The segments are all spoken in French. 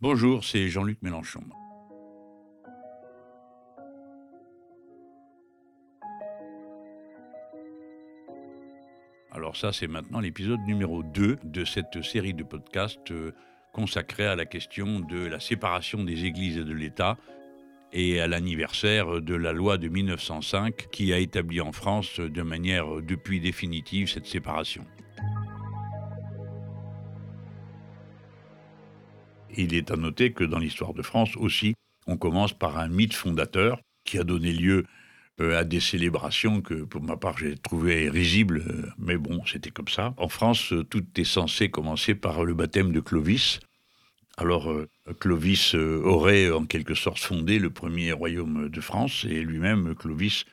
Bonjour, c'est Jean-Luc Mélenchon. Alors ça, c'est maintenant l'épisode numéro 2 de cette série de podcasts euh, consacrée à la question de la séparation des églises et de l'État et à l'anniversaire de la loi de 1905 qui a établi en France de manière depuis définitive cette séparation. Il est à noter que dans l'histoire de France aussi, on commence par un mythe fondateur qui a donné lieu euh, à des célébrations que, pour ma part, j'ai trouvé risibles, euh, mais bon, c'était comme ça. En France, euh, tout est censé commencer par le baptême de Clovis. Alors, Clovis aurait en quelque sorte fondé le premier royaume de France, et lui-même, Clovis,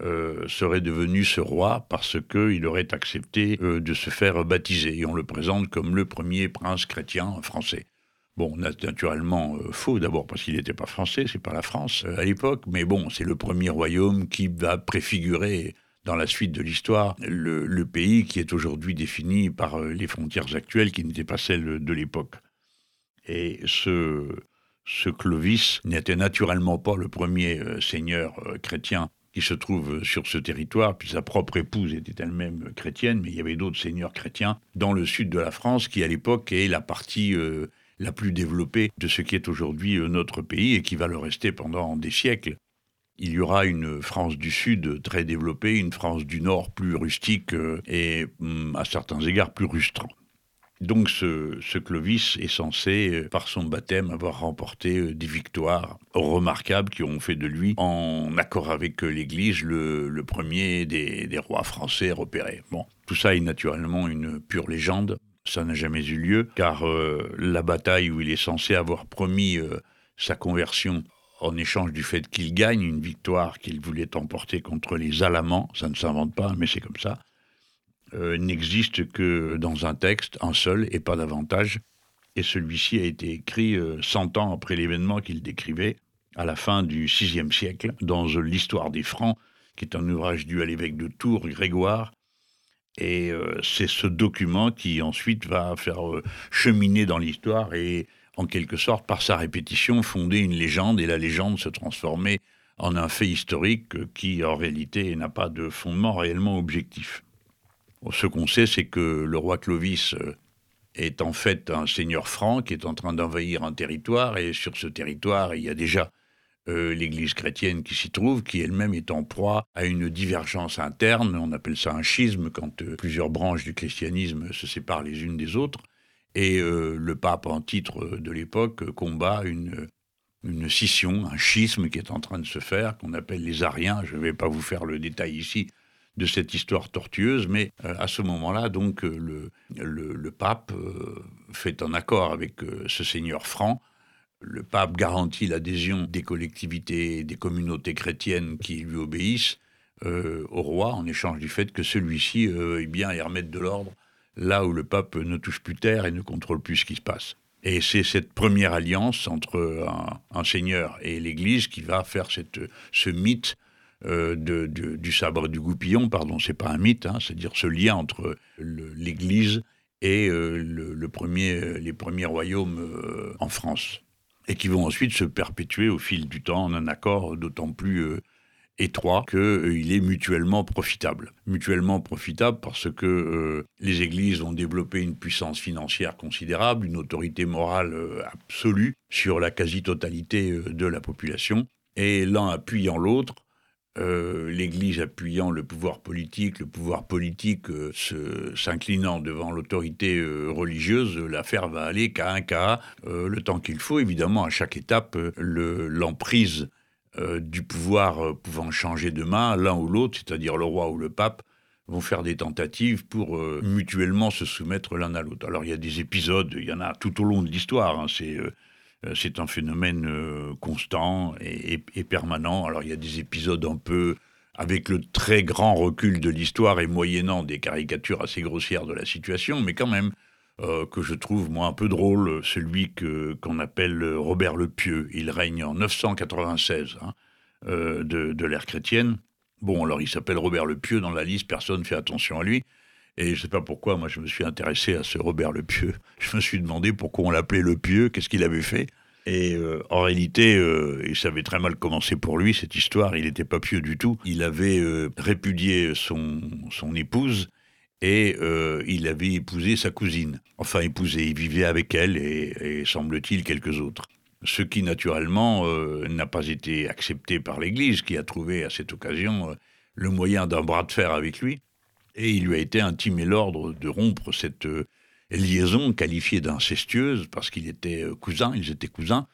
serait devenu ce roi parce qu'il aurait accepté de se faire baptiser. Et on le présente comme le premier prince chrétien français. Bon, naturellement euh, faux d'abord parce qu'il n'était pas français, c'est pas la France euh, à l'époque, mais bon, c'est le premier royaume qui va préfigurer dans la suite de l'histoire le, pays qui est aujourd'hui défini par euh, les frontières actuelles qui n'étaient pas celles de l'époque. Et ce, ce Clovis n'était naturellement pas le premier seigneur chrétien qui se trouve sur ce territoire, puis sa propre épouse était elle-même chrétienne, mais il y avait d'autres seigneurs chrétiens dans le sud de la France, qui à l'époque est la partie la plus développée de ce qui est aujourd'hui euh, notre pays et qui va le rester pendant des siècles. Il y aura une France du Sud très développée, une France du Nord plus rustique euh, et hum, à certains égards plus rustrant. Donc ce, Clovis est censé, euh, par son baptême, avoir remporté des victoires remarquables qui ont fait de lui, en accord avec l'Église, le, premier des, des, rois français repérés. Bon, tout ça est naturellement une pure légende ça n'a jamais eu lieu, car euh, la bataille où il est censé avoir promis euh, sa conversion en échange du fait qu'il gagne une victoire qu'il voulait emporter contre les Alamans, ça ne s'invente pas, mais c'est comme ça, euh, n'existe que dans un texte, un seul, et pas davantage. Et celui-ci a été écrit 100 ans après l'événement qu'il décrivait, à la fin du VIe siècle, dans l'Histoire des Francs, qui est un ouvrage dû à l'évêque de Tours, Grégoire, et euh, c'est ce document qui ensuite va faire euh, cheminer dans l'histoire et en quelque sorte, par sa répétition, fonder une légende et la légende se transformer en un fait historique qui, en réalité, n'a pas de fondement réellement objectif. Ce qu'on sait, c'est que le roi Clovis euh, est en fait un seigneur franc qui est en train d'envahir un territoire et sur ce territoire, il y a déjà euh, l'Église chrétienne qui s'y trouve, qui elle-même est en proie à une divergence interne, on appelle ça un schisme, quand euh, plusieurs branches du christianisme se séparent les unes des autres, et euh, le pape en titre de l'époque combat une, une scission, un schisme qui est en train de se faire, qu'on appelle les Ariens, je ne vais pas vous faire le détail ici de cette histoire tortueuse, mais à ce moment-là, donc, le, le, le pape fait un accord avec ce seigneur franc, le pape garantit l'adhésion des collectivités et des communautés chrétiennes qui lui obéissent euh, au roi en échange du fait que celui-ci euh, bien y remettre de l'ordre là où le pape ne touche plus terre et ne contrôle plus ce qui se passe. Et c'est cette première alliance entre un, seigneur et l'Église qui va faire ce mythe euh, du sabre du goupillon, pardon, c'est pas un mythe, hein, c'est-à-dire ce lien entre l'Église et premier, les premiers royaumes en France et qui vont ensuite se perpétuer au fil du temps en un accord d'autant plus euh, étroit qu'il euh, est mutuellement profitable. Mutuellement profitable parce que euh, les églises ont développé une puissance financière considérable, une autorité morale absolue sur la quasi-totalité de la population, et l'un appuyant l'autre, euh, l'Église appuyant le pouvoir politique, le pouvoir politique euh, s'inclinant devant l'autorité euh, religieuse, l'affaire va aller cas un cas, le temps qu'il faut. Évidemment, à chaque étape, l'emprise du pouvoir pouvant changer de main, l'un ou l'autre, c'est-à-dire le roi ou le pape, vont faire des tentatives pour mutuellement se soumettre l'un à l'autre. Alors il y a des épisodes, il y en a tout au long de l'histoire. Hein, c'est c'est un phénomène euh, constant et, permanent. Alors il y a des épisodes un peu avec le très grand recul de l'histoire et moyennant des caricatures assez grossières de la situation, mais quand même euh, que je trouve moi un peu drôle, celui que qu'on appelle Robert le Pieux. Il règne en 996 hein, de, de l'ère chrétienne. Bon, alors il s'appelle Robert le Pieux dans la liste, personne ne fait attention à lui. Et je ne sais pas pourquoi, moi, je me suis intéressé à ce Robert Le Pieux. Je me suis demandé pourquoi on l'appelait Le Pieux, qu'est-ce qu'il avait fait. Et euh, en réalité, euh, il savait très mal commencer pour lui, cette histoire. Il n'était pas pieux du tout. Il avait euh, répudié son, son épouse et il avait épousé sa cousine. Enfin, épousé, il vivait avec elle et, et semble-t-il quelques autres. Ce qui, naturellement, n'a pas été accepté par l'Église, qui a trouvé à cette occasion le moyen d'un bras de fer avec lui. Et il lui a été intimé l'ordre de rompre cette liaison qualifiée d'incestueuse, parce qu'il était euh, cousin, ils étaient cousins,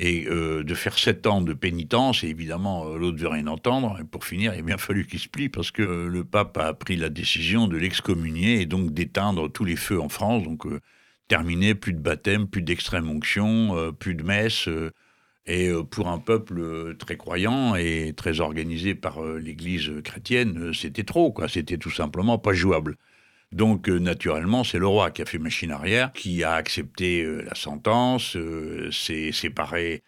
et euh, de faire sept ans de pénitence, et évidemment, euh, l'autre veut rien entendre, et pour finir, il a bien fallu qu'il se plie, parce que le pape a pris la décision de l'excommunier, et donc d'éteindre tous les feux en France, donc terminé, plus de baptême, plus d'extrême onction, plus de messe, et pour un peuple très croyant et très organisé par l'Église chrétienne, c'était trop, quoi. C'était tout simplement pas jouable. Donc, euh, naturellement, c'est le roi qui a fait machine arrière, qui a accepté euh, la sentence, euh, s'est séparé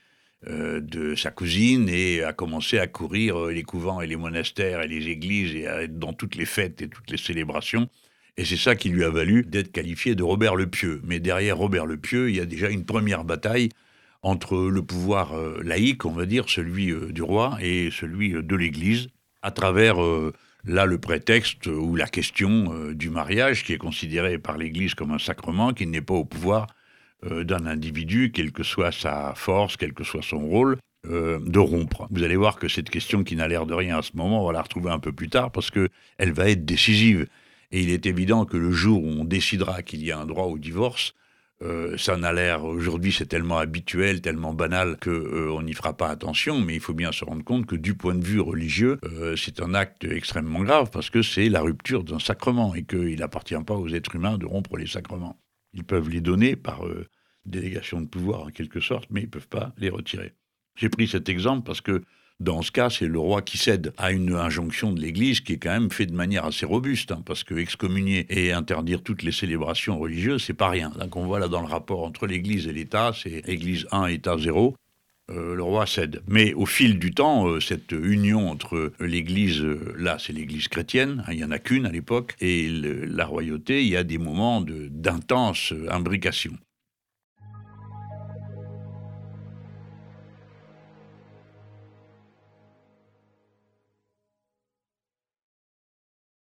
de sa cousine et a commencé à courir les couvents et les monastères et les églises et à être dans toutes les fêtes et toutes les célébrations. Et c'est ça qui lui a valu d'être qualifié de Robert le Pieux. Mais derrière Robert le Pieux, il y a déjà une première bataille entre le pouvoir laïque, on va dire, celui du roi, et celui de l'Église, à travers Là, le prétexte ou la question euh, du mariage, qui est considéré par l'Église comme un sacrement, qui n'est pas au pouvoir euh, d'un individu, quelle que soit sa force, quel que soit son rôle, euh, de rompre. Vous allez voir que cette question qui n'a l'air de rien à ce moment, on va la retrouver un peu plus tard parce qu'elle va être décisive. Et il est évident que le jour où on décidera qu'il y a un droit au divorce, euh, ça n'a l'air, aujourd'hui c'est tellement habituel, tellement banal qu'on euh, n'y fera pas attention, mais il faut bien se rendre compte que du point de vue religieux, euh, c'est un acte extrêmement grave parce que c'est la rupture d'un sacrement et qu'il n'appartient pas aux êtres humains de rompre les sacrements. Ils peuvent les donner par délégation de pouvoir en quelque sorte, mais ils ne peuvent pas les retirer. J'ai pris cet exemple parce que dans ce cas, c'est le roi qui cède à une injonction de l'Église qui est quand même faite de manière assez robuste, hein, parce que excommunier et interdire toutes les célébrations religieuses, c'est pas rien. Donc on voit là dans le rapport entre l'Église et l'État, c'est Église 1, État 0. Euh, le roi cède. Mais au fil du temps, euh, cette union entre l'Église, euh, là c'est l'Église chrétienne, hein, il n'y en a qu'une à l'époque, et la royauté, il y a des moments d'intense imbrication.